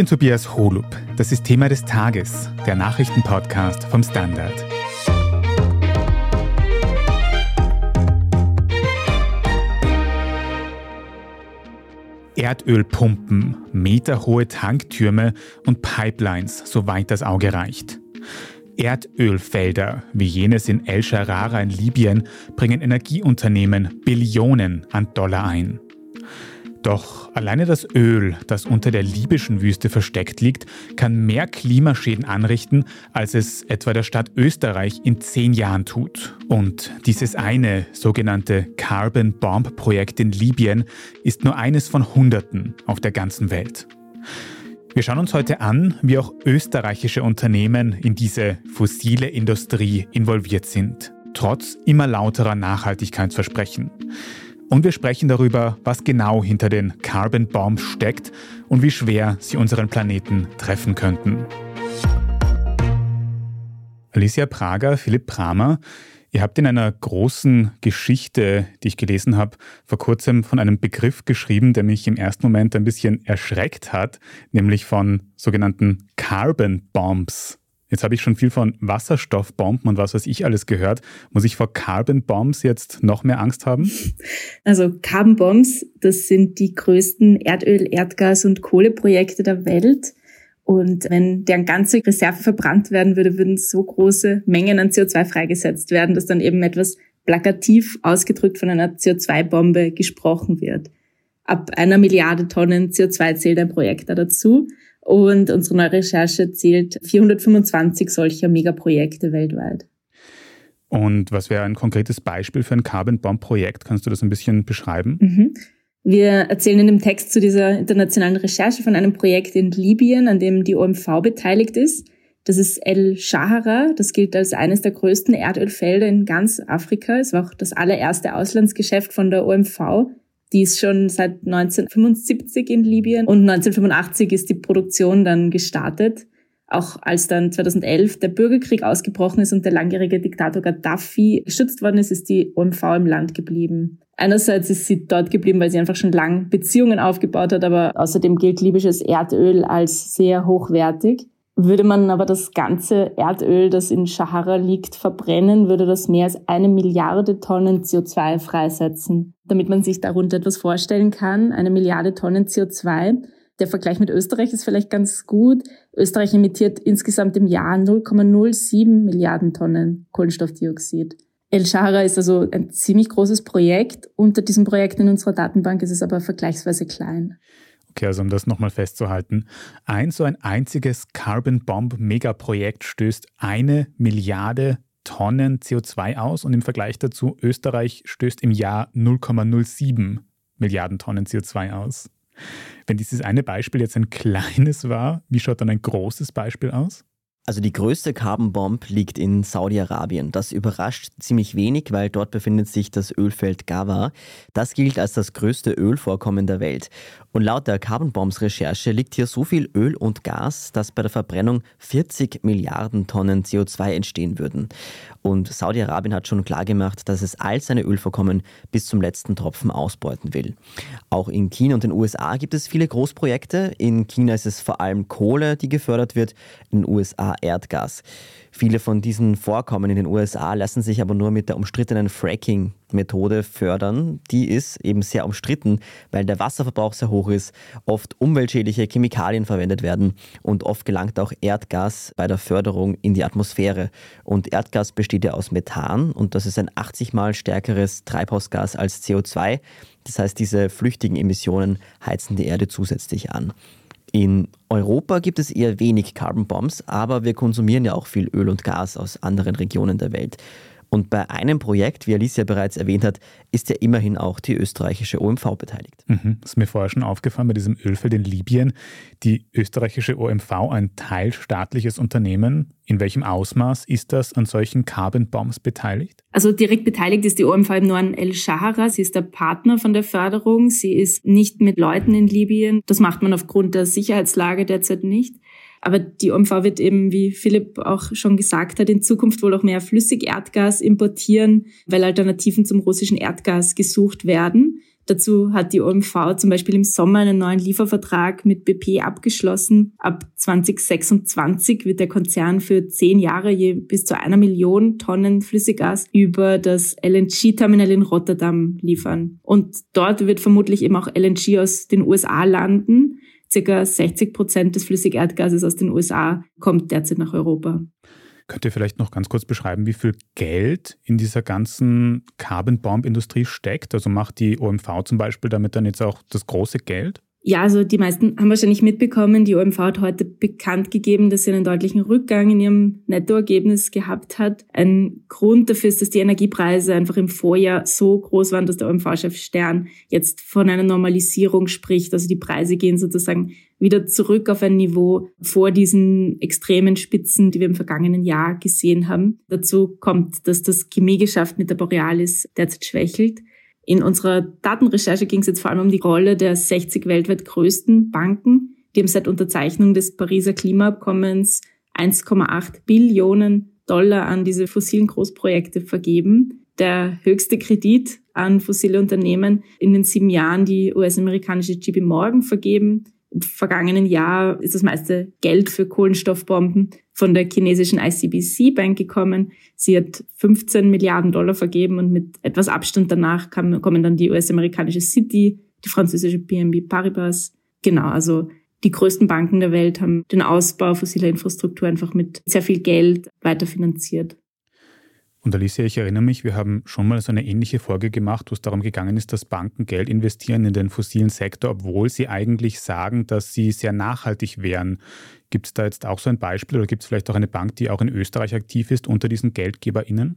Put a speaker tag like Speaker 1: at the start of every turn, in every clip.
Speaker 1: bin Tobias Holub. Das ist Thema des Tages, der Nachrichtenpodcast vom Standard. Erdölpumpen, meterhohe Tanktürme und Pipelines, soweit das Auge reicht. Erdölfelder wie jenes in El Sharara in Libyen bringen Energieunternehmen Billionen an Dollar ein. Doch alleine das Öl, das unter der libyschen Wüste versteckt liegt, kann mehr Klimaschäden anrichten, als es etwa der Stadt Österreich in zehn Jahren tut. Und dieses eine sogenannte Carbon Bomb Projekt in Libyen ist nur eines von Hunderten auf der ganzen Welt. Wir schauen uns heute an, wie auch österreichische Unternehmen in diese fossile Industrie involviert sind, trotz immer lauterer Nachhaltigkeitsversprechen. Und wir sprechen darüber, was genau hinter den Carbon Bombs steckt und wie schwer sie unseren Planeten treffen könnten. Alicia Prager, Philipp Pramer, ihr habt in einer großen Geschichte, die ich gelesen habe, vor kurzem von einem Begriff geschrieben, der mich im ersten Moment ein bisschen erschreckt hat, nämlich von sogenannten Carbon Bombs. Jetzt habe ich schon viel von Wasserstoffbomben und was weiß ich alles gehört. Muss ich vor Carbon Bombs jetzt noch mehr Angst haben?
Speaker 2: Also Carbon Bombs, das sind die größten Erdöl, Erdgas und Kohleprojekte der Welt. Und wenn deren ganze Reserve verbrannt werden würde, würden so große Mengen an CO2 freigesetzt werden, dass dann eben etwas plakativ ausgedrückt von einer CO2-Bombe gesprochen wird. Ab einer Milliarde Tonnen CO2 zählt ein Projekt da dazu. Und unsere neue Recherche zählt 425 solcher Megaprojekte weltweit.
Speaker 1: Und was wäre ein konkretes Beispiel für ein Carbon Bomb Projekt? Kannst du das ein bisschen beschreiben?
Speaker 2: Mhm. Wir erzählen in dem Text zu dieser internationalen Recherche von einem Projekt in Libyen, an dem die OMV beteiligt ist. Das ist El Shahara. Das gilt als eines der größten Erdölfelder in ganz Afrika. Es war auch das allererste Auslandsgeschäft von der OMV. Die ist schon seit 1975 in Libyen und 1985 ist die Produktion dann gestartet. Auch als dann 2011 der Bürgerkrieg ausgebrochen ist und der langjährige Diktator Gaddafi geschützt worden ist, ist die OMV im Land geblieben. Einerseits ist sie dort geblieben, weil sie einfach schon lang Beziehungen aufgebaut hat, aber außerdem gilt libysches Erdöl als sehr hochwertig. Würde man aber das ganze Erdöl, das in Sahara liegt, verbrennen, würde das mehr als eine Milliarde Tonnen CO2 freisetzen. Damit man sich darunter etwas vorstellen kann, eine Milliarde Tonnen CO2. Der Vergleich mit Österreich ist vielleicht ganz gut. Österreich emittiert insgesamt im Jahr 0,07 Milliarden Tonnen Kohlenstoffdioxid. El Shahara ist also ein ziemlich großes Projekt. Unter diesem Projekt in unserer Datenbank ist es aber vergleichsweise klein.
Speaker 1: Okay, also um das nochmal festzuhalten, ein so ein einziges Carbon Bomb Megaprojekt stößt eine Milliarde Tonnen CO2 aus und im Vergleich dazu Österreich stößt im Jahr 0,07 Milliarden Tonnen CO2 aus. Wenn dieses eine Beispiel jetzt ein kleines war, wie schaut dann ein großes Beispiel aus?
Speaker 3: Also die größte Carbon Bomb liegt in Saudi-Arabien. Das überrascht ziemlich wenig, weil dort befindet sich das Ölfeld Gawa. Das gilt als das größte Ölvorkommen der Welt. Und laut der Carbon Bombs Recherche liegt hier so viel Öl und Gas, dass bei der Verbrennung 40 Milliarden Tonnen CO2 entstehen würden. Und Saudi-Arabien hat schon klargemacht, dass es all seine Ölvorkommen bis zum letzten Tropfen ausbeuten will. Auch in China und den USA gibt es viele Großprojekte. In China ist es vor allem Kohle, die gefördert wird, in den USA Erdgas. Viele von diesen Vorkommen in den USA lassen sich aber nur mit der umstrittenen Fracking-Methode fördern. Die ist eben sehr umstritten, weil der Wasserverbrauch sehr hoch ist, oft umweltschädliche Chemikalien verwendet werden und oft gelangt auch Erdgas bei der Förderung in die Atmosphäre. Und Erdgas besteht ja aus Methan und das ist ein 80 mal stärkeres Treibhausgas als CO2. Das heißt, diese flüchtigen Emissionen heizen die Erde zusätzlich an. In Europa gibt es eher wenig Carbon Bombs, aber wir konsumieren ja auch viel Öl und Gas aus anderen Regionen der Welt. Und bei einem Projekt, wie Alicia bereits erwähnt hat, ist ja immerhin auch die österreichische OMV beteiligt.
Speaker 1: Mhm, das ist mir vorher schon aufgefallen bei diesem Ölfeld in Libyen. Die österreichische OMV ein teilstaatliches Unternehmen. In welchem Ausmaß ist das an solchen Carbon Bombs beteiligt?
Speaker 2: Also direkt beteiligt ist die OMV im Norden El Shahara. Sie ist der Partner von der Förderung. Sie ist nicht mit Leuten in Libyen. Das macht man aufgrund der Sicherheitslage derzeit nicht. Aber die OMV wird eben, wie Philipp auch schon gesagt hat, in Zukunft wohl auch mehr Flüssigerdgas importieren, weil Alternativen zum russischen Erdgas gesucht werden. Dazu hat die OMV zum Beispiel im Sommer einen neuen Liefervertrag mit BP abgeschlossen. Ab 2026 wird der Konzern für zehn Jahre je bis zu einer Million Tonnen Flüssiggas über das LNG-Terminal in Rotterdam liefern. Und dort wird vermutlich eben auch LNG aus den USA landen. Circa 60 Prozent des Flüssigerdgases aus den USA kommt derzeit nach Europa.
Speaker 1: Könnt ihr vielleicht noch ganz kurz beschreiben, wie viel Geld in dieser ganzen Carbon Bomb Industrie steckt? Also macht die OMV zum Beispiel damit dann jetzt auch das große Geld?
Speaker 2: Ja, also die meisten haben wahrscheinlich mitbekommen, die OMV hat heute bekannt gegeben, dass sie einen deutlichen Rückgang in ihrem Nettoergebnis gehabt hat. Ein Grund dafür ist, dass die Energiepreise einfach im Vorjahr so groß waren, dass der OMV-Chef Stern jetzt von einer Normalisierung spricht. Also die Preise gehen sozusagen wieder zurück auf ein Niveau vor diesen extremen Spitzen, die wir im vergangenen Jahr gesehen haben. Dazu kommt, dass das Chemiegeschäft mit der Borealis derzeit schwächelt. In unserer Datenrecherche ging es jetzt vor allem um die Rolle der 60 weltweit größten Banken. Die haben seit Unterzeichnung des Pariser Klimaabkommens 1,8 Billionen Dollar an diese fossilen Großprojekte vergeben. Der höchste Kredit an fossile Unternehmen in den sieben Jahren die US-amerikanische JP Morgan vergeben. Im vergangenen Jahr ist das meiste Geld für Kohlenstoffbomben von der chinesischen ICBC Bank gekommen. Sie hat 15 Milliarden Dollar vergeben und mit etwas Abstand danach kommen dann die US-amerikanische Citi, die französische BNB Paribas. Genau, also die größten Banken der Welt haben den Ausbau fossiler Infrastruktur einfach mit sehr viel Geld weiterfinanziert.
Speaker 1: Und Alicia, ich erinnere mich, wir haben schon mal so eine ähnliche Folge gemacht, wo es darum gegangen ist, dass Banken Geld investieren in den fossilen Sektor, obwohl sie eigentlich sagen, dass sie sehr nachhaltig wären. Gibt es da jetzt auch so ein Beispiel oder gibt es vielleicht auch eine Bank, die auch in Österreich aktiv ist unter diesen GeldgeberInnen?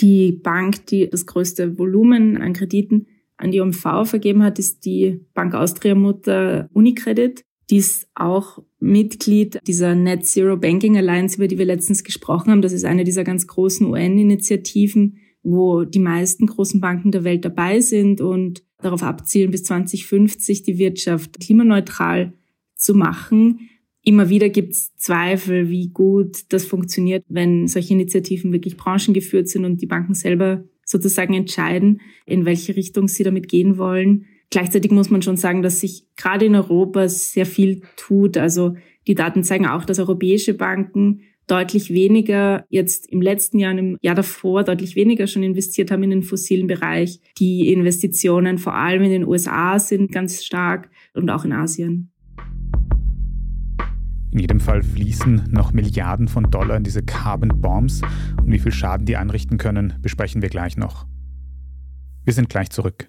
Speaker 2: Die Bank, die das größte Volumen an Krediten an die OMV vergeben hat, ist die Bank Austria Mutter Unicredit. Die ist auch Mitglied dieser Net Zero Banking Alliance, über die wir letztens gesprochen haben. Das ist eine dieser ganz großen UN-Initiativen, wo die meisten großen Banken der Welt dabei sind und darauf abzielen, bis 2050 die Wirtschaft klimaneutral zu machen. Immer wieder gibt es Zweifel, wie gut das funktioniert, wenn solche Initiativen wirklich branchengeführt sind und die Banken selber sozusagen entscheiden, in welche Richtung sie damit gehen wollen. Gleichzeitig muss man schon sagen, dass sich gerade in Europa sehr viel tut. Also die Daten zeigen auch, dass europäische Banken deutlich weniger jetzt im letzten Jahr und im Jahr davor deutlich weniger schon investiert haben in den fossilen Bereich. Die Investitionen vor allem in den USA sind ganz stark und auch in Asien.
Speaker 1: In jedem Fall fließen noch Milliarden von Dollar in diese Carbon Bombs und wie viel Schaden die anrichten können, besprechen wir gleich noch. Wir sind gleich zurück.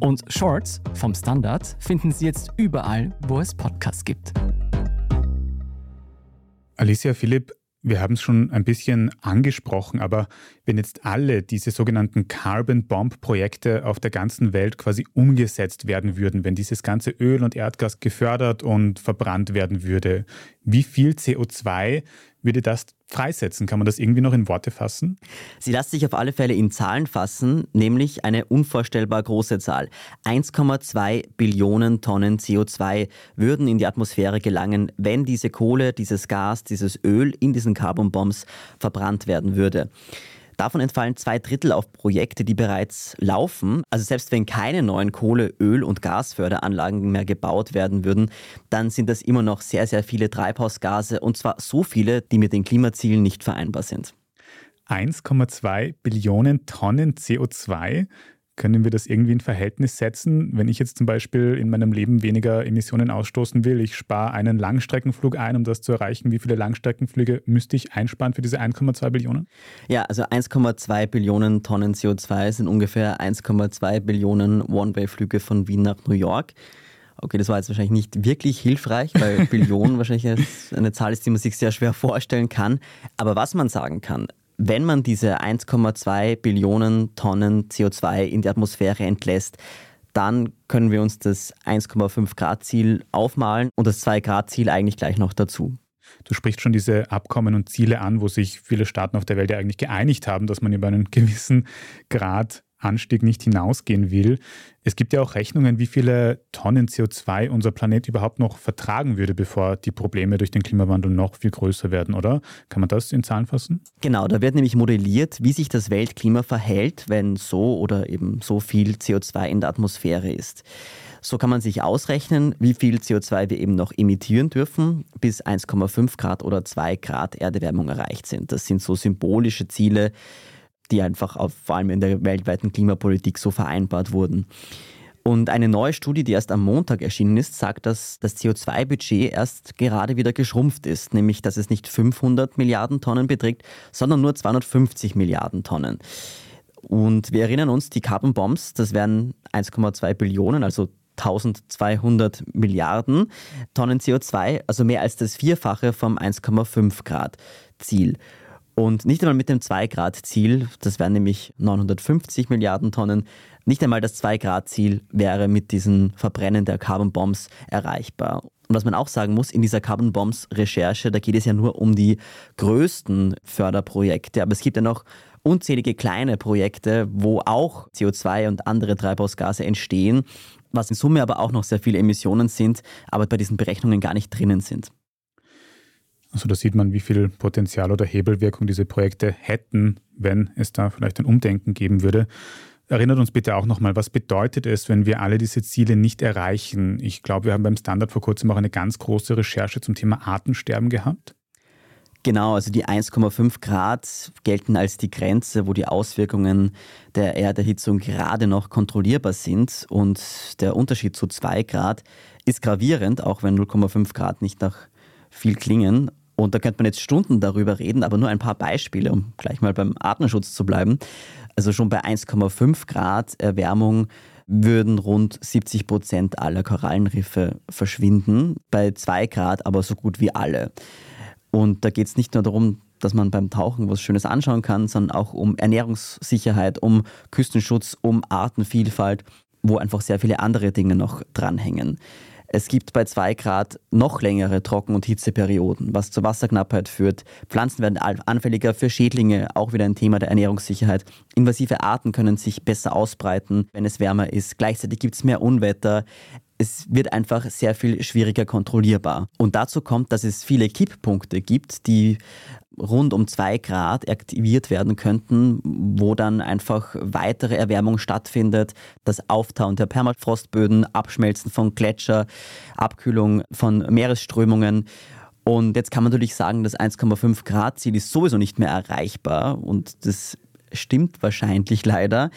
Speaker 4: Und Shorts vom Standard finden Sie jetzt überall, wo es Podcasts gibt.
Speaker 1: Alicia Philipp, wir haben es schon ein bisschen angesprochen, aber wenn jetzt alle diese sogenannten Carbon Bomb Projekte auf der ganzen Welt quasi umgesetzt werden würden, wenn dieses ganze Öl und Erdgas gefördert und verbrannt werden würde, wie viel CO2 würde das freisetzen? Kann man das irgendwie noch in Worte fassen?
Speaker 3: Sie lässt sich auf alle Fälle in Zahlen fassen, nämlich eine unvorstellbar große Zahl. 1,2 Billionen Tonnen CO2 würden in die Atmosphäre gelangen, wenn diese Kohle, dieses Gas, dieses Öl in diesen Carbon Bombs verbrannt werden würde. Davon entfallen zwei Drittel auf Projekte, die bereits laufen. Also selbst wenn keine neuen Kohle-, Öl- und Gasförderanlagen mehr gebaut werden würden, dann sind das immer noch sehr, sehr viele Treibhausgase und zwar so viele, die mit den Klimazielen nicht vereinbar sind.
Speaker 1: 1,2 Billionen Tonnen CO2 können wir das irgendwie in Verhältnis setzen? Wenn ich jetzt zum Beispiel in meinem Leben weniger Emissionen ausstoßen will, ich spare einen Langstreckenflug ein, um das zu erreichen. Wie viele Langstreckenflüge müsste ich einsparen für diese 1,2 Billionen?
Speaker 3: Ja, also 1,2 Billionen Tonnen CO2 sind ungefähr 1,2 Billionen One-Way-Flüge von Wien nach New York. Okay, das war jetzt wahrscheinlich nicht wirklich hilfreich, weil Billionen wahrscheinlich eine Zahl ist, die man sich sehr schwer vorstellen kann. Aber was man sagen kann, wenn man diese 1,2 Billionen Tonnen CO2 in die Atmosphäre entlässt, dann können wir uns das 1,5 Grad Ziel aufmalen und das 2 Grad Ziel eigentlich gleich noch dazu.
Speaker 1: Du sprichst schon diese Abkommen und Ziele an, wo sich viele Staaten auf der Welt ja eigentlich geeinigt haben, dass man über einen gewissen Grad Anstieg nicht hinausgehen will. Es gibt ja auch Rechnungen, wie viele Tonnen CO2 unser Planet überhaupt noch vertragen würde, bevor die Probleme durch den Klimawandel noch viel größer werden, oder? Kann man das in Zahlen fassen?
Speaker 3: Genau, da wird nämlich modelliert, wie sich das Weltklima verhält, wenn so oder eben so viel CO2 in der Atmosphäre ist. So kann man sich ausrechnen, wie viel CO2 wir eben noch emittieren dürfen, bis 1,5 Grad oder 2 Grad Erderwärmung erreicht sind. Das sind so symbolische Ziele, die einfach auf, vor allem in der weltweiten Klimapolitik so vereinbart wurden. Und eine neue Studie, die erst am Montag erschienen ist, sagt, dass das CO2-Budget erst gerade wieder geschrumpft ist, nämlich dass es nicht 500 Milliarden Tonnen beträgt, sondern nur 250 Milliarden Tonnen. Und wir erinnern uns, die Carbon Bombs, das wären 1,2 Billionen, also 1200 Milliarden Tonnen CO2, also mehr als das Vierfache vom 1,5 Grad Ziel. Und nicht einmal mit dem 2-Grad-Ziel, das wären nämlich 950 Milliarden Tonnen, nicht einmal das 2-Grad-Ziel wäre mit diesen Verbrennen der Carbon Bombs erreichbar. Und was man auch sagen muss, in dieser Carbon Bombs Recherche, da geht es ja nur um die größten Förderprojekte, aber es gibt ja noch unzählige kleine Projekte, wo auch CO2 und andere Treibhausgase entstehen, was in Summe aber auch noch sehr viele Emissionen sind, aber bei diesen Berechnungen gar nicht drinnen sind.
Speaker 1: Also da sieht man, wie viel Potenzial oder Hebelwirkung diese Projekte hätten, wenn es da vielleicht ein Umdenken geben würde. Erinnert uns bitte auch nochmal, was bedeutet es, wenn wir alle diese Ziele nicht erreichen? Ich glaube, wir haben beim Standard vor kurzem auch eine ganz große Recherche zum Thema Artensterben gehabt.
Speaker 3: Genau, also die 1,5 Grad gelten als die Grenze, wo die Auswirkungen der Erderhitzung gerade noch kontrollierbar sind. Und der Unterschied zu 2 Grad ist gravierend, auch wenn 0,5 Grad nicht nach viel klingen. Und da könnte man jetzt Stunden darüber reden, aber nur ein paar Beispiele, um gleich mal beim Artenschutz zu bleiben. Also schon bei 1,5 Grad Erwärmung würden rund 70 Prozent aller Korallenriffe verschwinden, bei 2 Grad aber so gut wie alle. Und da geht es nicht nur darum, dass man beim Tauchen was Schönes anschauen kann, sondern auch um Ernährungssicherheit, um Küstenschutz, um Artenvielfalt, wo einfach sehr viele andere Dinge noch dranhängen. Es gibt bei 2 Grad noch längere Trocken- und Hitzeperioden, was zur Wasserknappheit führt. Pflanzen werden anfälliger für Schädlinge, auch wieder ein Thema der Ernährungssicherheit. Invasive Arten können sich besser ausbreiten, wenn es wärmer ist. Gleichzeitig gibt es mehr Unwetter es wird einfach sehr viel schwieriger kontrollierbar. Und dazu kommt, dass es viele Kipppunkte gibt, die rund um zwei Grad aktiviert werden könnten, wo dann einfach weitere Erwärmung stattfindet, das Auftauen der Permafrostböden, Abschmelzen von Gletscher, Abkühlung von Meeresströmungen. Und jetzt kann man natürlich sagen, das 1,5 Grad Ziel ist sowieso nicht mehr erreichbar. Und das stimmt wahrscheinlich leider,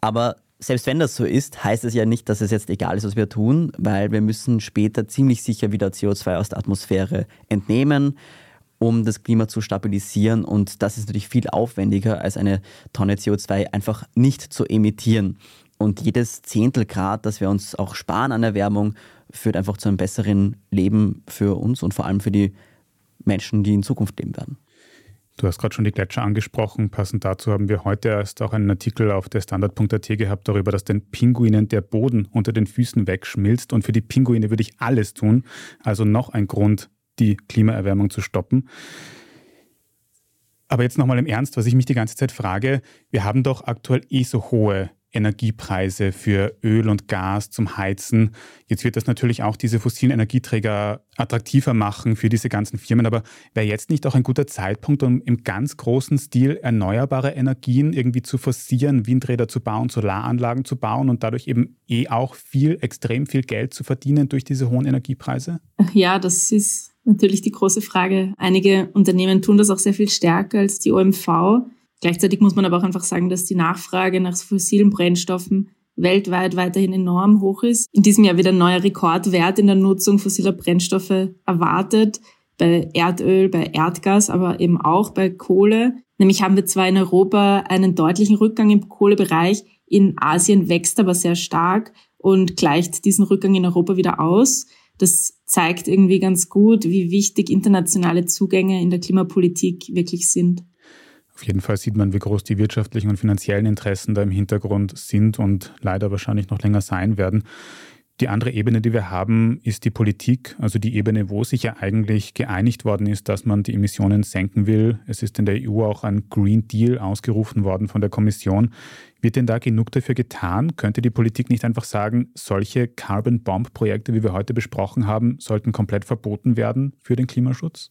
Speaker 3: aber selbst wenn das so ist, heißt es ja nicht, dass es jetzt egal ist, was wir tun, weil wir müssen später ziemlich sicher wieder CO2 aus der Atmosphäre entnehmen um das Klima zu stabilisieren. Und das ist natürlich viel aufwendiger, als eine Tonne CO2 einfach nicht zu emittieren. Und jedes Zehntel Grad, das wir uns auch sparen an Erwärmung, führt einfach zu einem besseren Leben für uns und vor allem für die Menschen, die in Zukunft leben werden.
Speaker 1: Du hast gerade schon die Gletscher angesprochen. Passend dazu haben wir heute erst auch einen Artikel auf der Standard.at gehabt darüber, dass den Pinguinen der Boden unter den Füßen wegschmilzt. Und für die Pinguine würde ich alles tun. Also noch ein Grund, die Klimaerwärmung zu stoppen. Aber jetzt nochmal im Ernst, was ich mich die ganze Zeit frage, wir haben doch aktuell eh so hohe Energiepreise für Öl und Gas zum Heizen. Jetzt wird das natürlich auch diese fossilen Energieträger attraktiver machen für diese ganzen Firmen. Aber wäre jetzt nicht auch ein guter Zeitpunkt, um im ganz großen Stil erneuerbare Energien irgendwie zu forcieren, Windräder zu bauen, Solaranlagen zu bauen und dadurch eben eh auch viel, extrem viel Geld zu verdienen durch diese hohen Energiepreise?
Speaker 2: Ja, das ist natürlich die große Frage. Einige Unternehmen tun das auch sehr viel stärker als die OMV. Gleichzeitig muss man aber auch einfach sagen, dass die Nachfrage nach fossilen Brennstoffen weltweit weiterhin enorm hoch ist. In diesem Jahr wird ein neuer Rekordwert in der Nutzung fossiler Brennstoffe erwartet, bei Erdöl, bei Erdgas, aber eben auch bei Kohle. Nämlich haben wir zwar in Europa einen deutlichen Rückgang im Kohlebereich, in Asien wächst aber sehr stark und gleicht diesen Rückgang in Europa wieder aus. Das zeigt irgendwie ganz gut, wie wichtig internationale Zugänge in der Klimapolitik wirklich sind.
Speaker 1: Auf jeden Fall sieht man, wie groß die wirtschaftlichen und finanziellen Interessen da im Hintergrund sind und leider wahrscheinlich noch länger sein werden. Die andere Ebene, die wir haben, ist die Politik, also die Ebene, wo sich ja eigentlich geeinigt worden ist, dass man die Emissionen senken will. Es ist in der EU auch ein Green Deal ausgerufen worden von der Kommission. Wird denn da genug dafür getan? Könnte die Politik nicht einfach sagen, solche Carbon Bomb Projekte, wie wir heute besprochen haben, sollten komplett verboten werden für den Klimaschutz?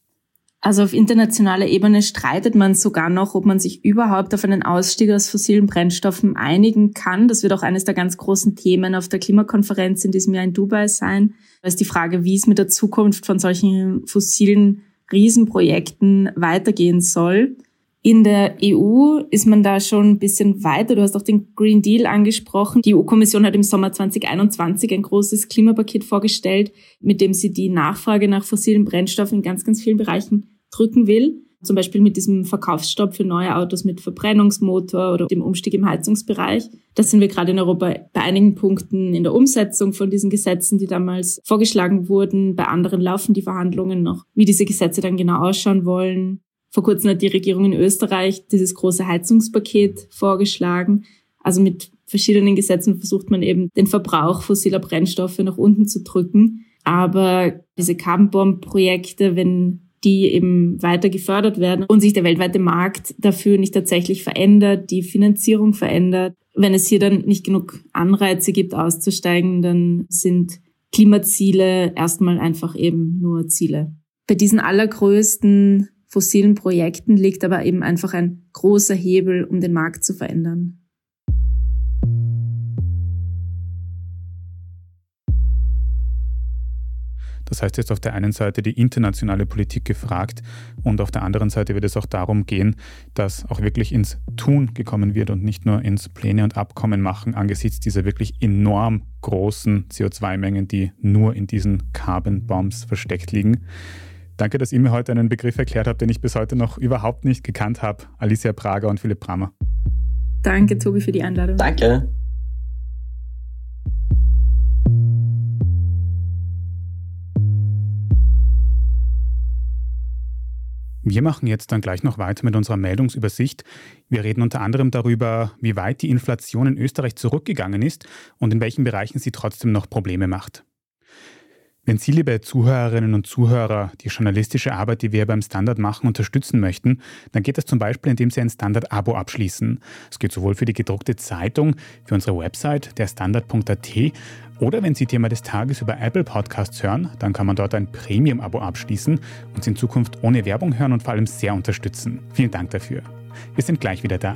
Speaker 2: Also auf internationaler Ebene streitet man sogar noch, ob man sich überhaupt auf einen Ausstieg aus fossilen Brennstoffen einigen kann. Das wird auch eines der ganz großen Themen auf der Klimakonferenz in diesem Jahr in Dubai sein. Da ist die Frage, wie es mit der Zukunft von solchen fossilen Riesenprojekten weitergehen soll. In der EU ist man da schon ein bisschen weiter. Du hast auch den Green Deal angesprochen. Die EU-Kommission hat im Sommer 2021 ein großes Klimapaket vorgestellt, mit dem sie die Nachfrage nach fossilen Brennstoffen in ganz, ganz vielen Bereichen drücken will. Zum Beispiel mit diesem Verkaufsstopp für neue Autos mit Verbrennungsmotor oder dem Umstieg im Heizungsbereich. Das sind wir gerade in Europa bei einigen Punkten in der Umsetzung von diesen Gesetzen, die damals vorgeschlagen wurden. Bei anderen laufen die Verhandlungen noch, wie diese Gesetze dann genau ausschauen wollen. Vor kurzem hat die Regierung in Österreich dieses große Heizungspaket vorgeschlagen. Also mit verschiedenen Gesetzen versucht man eben den Verbrauch fossiler Brennstoffe nach unten zu drücken. Aber diese Carbon Bomb Projekte, wenn die eben weiter gefördert werden und sich der weltweite Markt dafür nicht tatsächlich verändert, die Finanzierung verändert, wenn es hier dann nicht genug Anreize gibt, auszusteigen, dann sind Klimaziele erstmal einfach eben nur Ziele. Bei diesen allergrößten fossilen Projekten liegt aber eben einfach ein großer Hebel, um den Markt zu verändern.
Speaker 1: Das heißt jetzt auf der einen Seite die internationale Politik gefragt und auf der anderen Seite wird es auch darum gehen, dass auch wirklich ins Tun gekommen wird und nicht nur ins Pläne und Abkommen machen angesichts dieser wirklich enorm großen CO2-Mengen, die nur in diesen Carbon Bombs versteckt liegen. Danke, dass ihr mir heute einen Begriff erklärt habt, den ich bis heute noch überhaupt nicht gekannt habe. Alicia Prager und Philipp Bramer.
Speaker 2: Danke, Tobi, für die Einladung.
Speaker 3: Danke.
Speaker 1: Wir machen jetzt dann gleich noch weiter mit unserer Meldungsübersicht. Wir reden unter anderem darüber, wie weit die Inflation in Österreich zurückgegangen ist und in welchen Bereichen sie trotzdem noch Probleme macht. Wenn Sie, liebe Zuhörerinnen und Zuhörer, die journalistische Arbeit, die wir beim Standard machen, unterstützen möchten, dann geht das zum Beispiel, indem Sie ein Standard-Abo abschließen. Es geht sowohl für die gedruckte Zeitung, für unsere Website, der Standard.at, oder wenn Sie Thema des Tages über Apple Podcasts hören, dann kann man dort ein Premium-Abo abschließen und Sie in Zukunft ohne Werbung hören und vor allem sehr unterstützen. Vielen Dank dafür. Wir sind gleich wieder da.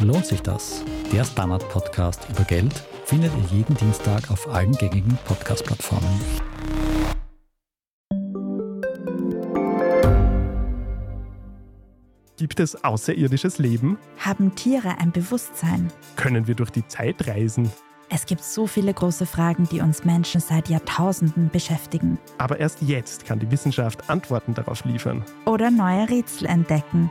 Speaker 5: Lohnt sich das? Der Standard-Podcast über Geld findet ihr jeden Dienstag auf allen gängigen Podcast-Plattformen.
Speaker 6: Gibt es außerirdisches Leben?
Speaker 7: Haben Tiere ein Bewusstsein?
Speaker 6: Können wir durch die Zeit reisen?
Speaker 7: Es gibt so viele große Fragen, die uns Menschen seit Jahrtausenden beschäftigen.
Speaker 6: Aber erst jetzt kann die Wissenschaft Antworten darauf liefern.
Speaker 7: Oder neue Rätsel entdecken.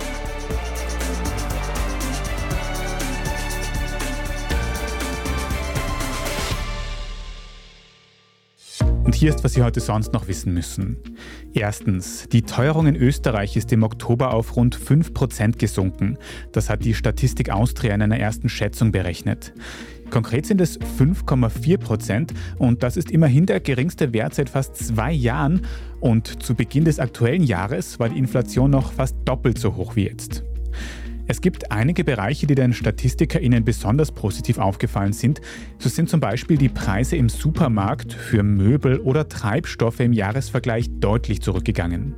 Speaker 1: Und hier ist, was Sie heute sonst noch wissen müssen. Erstens, die Teuerung in Österreich ist im Oktober auf rund 5% gesunken. Das hat die Statistik Austria in einer ersten Schätzung berechnet. Konkret sind es 5,4 Prozent und das ist immerhin der geringste Wert seit fast zwei Jahren. Und zu Beginn des aktuellen Jahres war die Inflation noch fast doppelt so hoch wie jetzt. Es gibt einige Bereiche, die den StatistikerInnen besonders positiv aufgefallen sind. So sind zum Beispiel die Preise im Supermarkt für Möbel oder Treibstoffe im Jahresvergleich deutlich zurückgegangen.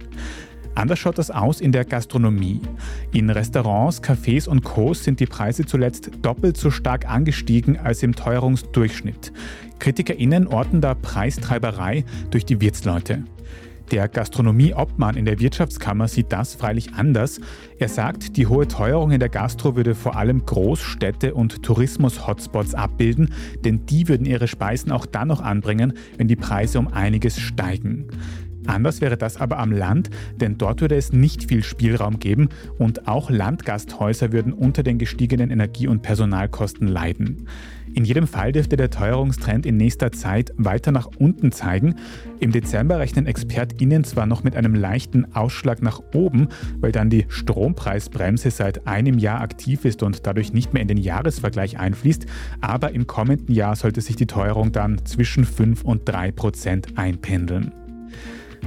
Speaker 1: Anders schaut das aus in der Gastronomie. In Restaurants, Cafés und Co. sind die Preise zuletzt doppelt so stark angestiegen als im Teuerungsdurchschnitt. KritikerInnen orten da Preistreiberei durch die Wirtsleute. Der Gastronomieobmann in der Wirtschaftskammer sieht das freilich anders. Er sagt, die hohe Teuerung in der Gastro würde vor allem Großstädte und Tourismus-Hotspots abbilden, denn die würden ihre Speisen auch dann noch anbringen, wenn die Preise um einiges steigen. Anders wäre das aber am Land, denn dort würde es nicht viel Spielraum geben und auch Landgasthäuser würden unter den gestiegenen Energie- und Personalkosten leiden. In jedem Fall dürfte der Teuerungstrend in nächster Zeit weiter nach unten zeigen. Im Dezember rechnen ExpertInnen zwar noch mit einem leichten Ausschlag nach oben, weil dann die Strompreisbremse seit einem Jahr aktiv ist und dadurch nicht mehr in den Jahresvergleich einfließt, aber im kommenden Jahr sollte sich die Teuerung dann zwischen 5 und 3 Prozent einpendeln.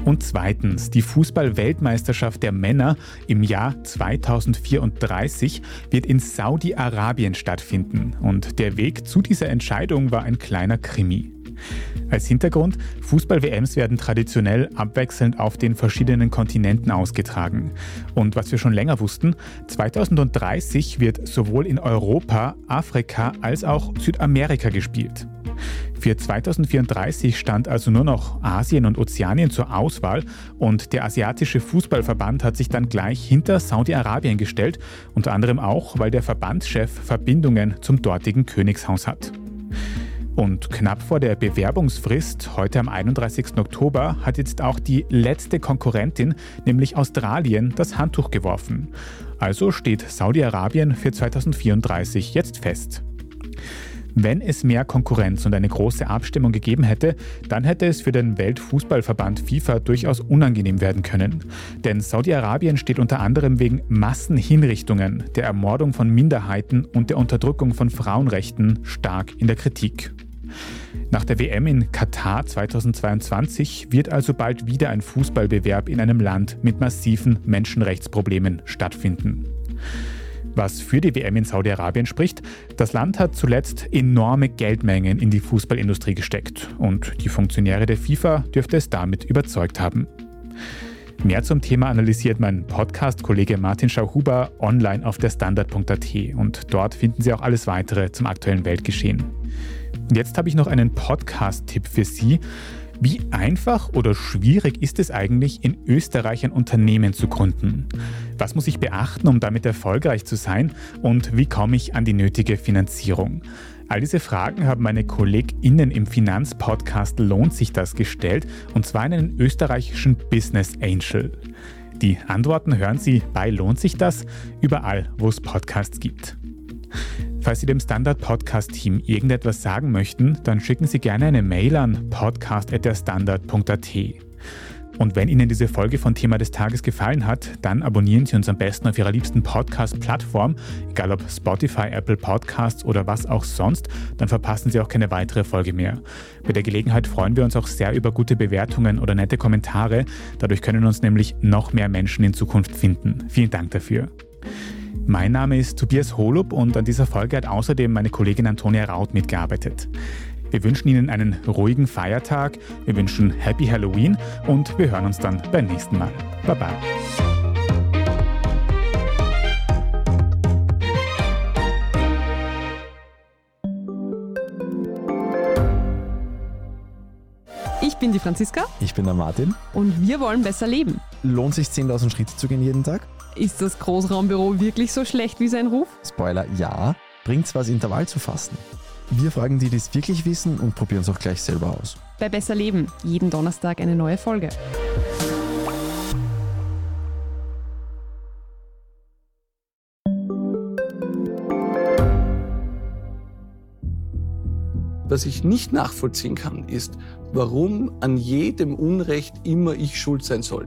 Speaker 1: Und zweitens, die Fußball-Weltmeisterschaft der Männer im Jahr 2034 wird in Saudi-Arabien stattfinden. Und der Weg zu dieser Entscheidung war ein kleiner Krimi. Als Hintergrund, Fußball-WMs werden traditionell abwechselnd auf den verschiedenen Kontinenten ausgetragen. Und was wir schon länger wussten, 2030 wird sowohl in Europa, Afrika als auch Südamerika gespielt. Für 2034 stand also nur noch Asien und Ozeanien zur Auswahl und der asiatische Fußballverband hat sich dann gleich hinter Saudi-Arabien gestellt, unter anderem auch, weil der Verbandschef Verbindungen zum dortigen Königshaus hat. Und knapp vor der Bewerbungsfrist, heute am 31. Oktober, hat jetzt auch die letzte Konkurrentin, nämlich Australien, das Handtuch geworfen. Also steht Saudi-Arabien für 2034 jetzt fest. Wenn es mehr Konkurrenz und eine große Abstimmung gegeben hätte, dann hätte es für den Weltfußballverband FIFA durchaus unangenehm werden können. Denn Saudi-Arabien steht unter anderem wegen Massenhinrichtungen, der Ermordung von Minderheiten und der Unterdrückung von Frauenrechten stark in der Kritik. Nach der WM in Katar 2022 wird also bald wieder ein Fußballbewerb in einem Land mit massiven Menschenrechtsproblemen stattfinden. Was für die WM in Saudi-Arabien spricht, das Land hat zuletzt enorme Geldmengen in die Fußballindustrie gesteckt und die Funktionäre der FIFA dürfte es damit überzeugt haben. Mehr zum Thema analysiert mein Podcast-Kollege Martin Schauhuber online auf der Standard.at und dort finden Sie auch alles weitere zum aktuellen Weltgeschehen. Jetzt habe ich noch einen Podcast-Tipp für Sie. Wie einfach oder schwierig ist es eigentlich, in Österreich ein Unternehmen zu gründen? Was muss ich beachten, um damit erfolgreich zu sein? Und wie komme ich an die nötige Finanzierung? All diese Fragen haben meine KollegInnen im Finanzpodcast Lohnt sich das gestellt, und zwar einen österreichischen Business Angel. Die Antworten hören Sie bei Lohnt sich das überall, wo es Podcasts gibt. Falls Sie dem Standard-Podcast-Team irgendetwas sagen möchten, dann schicken Sie gerne eine Mail an podcast.derstandard.at. Und wenn Ihnen diese Folge von Thema des Tages gefallen hat, dann abonnieren Sie uns am besten auf Ihrer liebsten Podcast-Plattform, egal ob Spotify, Apple Podcasts oder was auch sonst, dann verpassen Sie auch keine weitere Folge mehr. Bei der Gelegenheit freuen wir uns auch sehr über gute Bewertungen oder nette Kommentare. Dadurch können uns nämlich noch mehr Menschen in Zukunft finden. Vielen Dank dafür. Mein Name ist Tobias Holub und an dieser Folge hat außerdem meine Kollegin Antonia Raut mitgearbeitet. Wir wünschen Ihnen einen ruhigen Feiertag, wir wünschen Happy Halloween und wir hören uns dann beim nächsten Mal. Baba.
Speaker 8: Ich bin die Franziska.
Speaker 9: Ich bin der Martin.
Speaker 8: Und wir wollen besser leben.
Speaker 9: Lohnt sich 10.000 Schritte zu gehen jeden Tag?
Speaker 8: Ist das Großraumbüro wirklich so schlecht wie sein Ruf?
Speaker 9: Spoiler, ja. Bringt's was, Intervall zu fassen? Wir fragen die, die es wirklich wissen und probieren es auch gleich selber aus.
Speaker 8: Bei Besser Leben, jeden Donnerstag eine neue Folge.
Speaker 10: Was ich nicht nachvollziehen kann, ist, warum an jedem Unrecht immer ich schuld sein soll.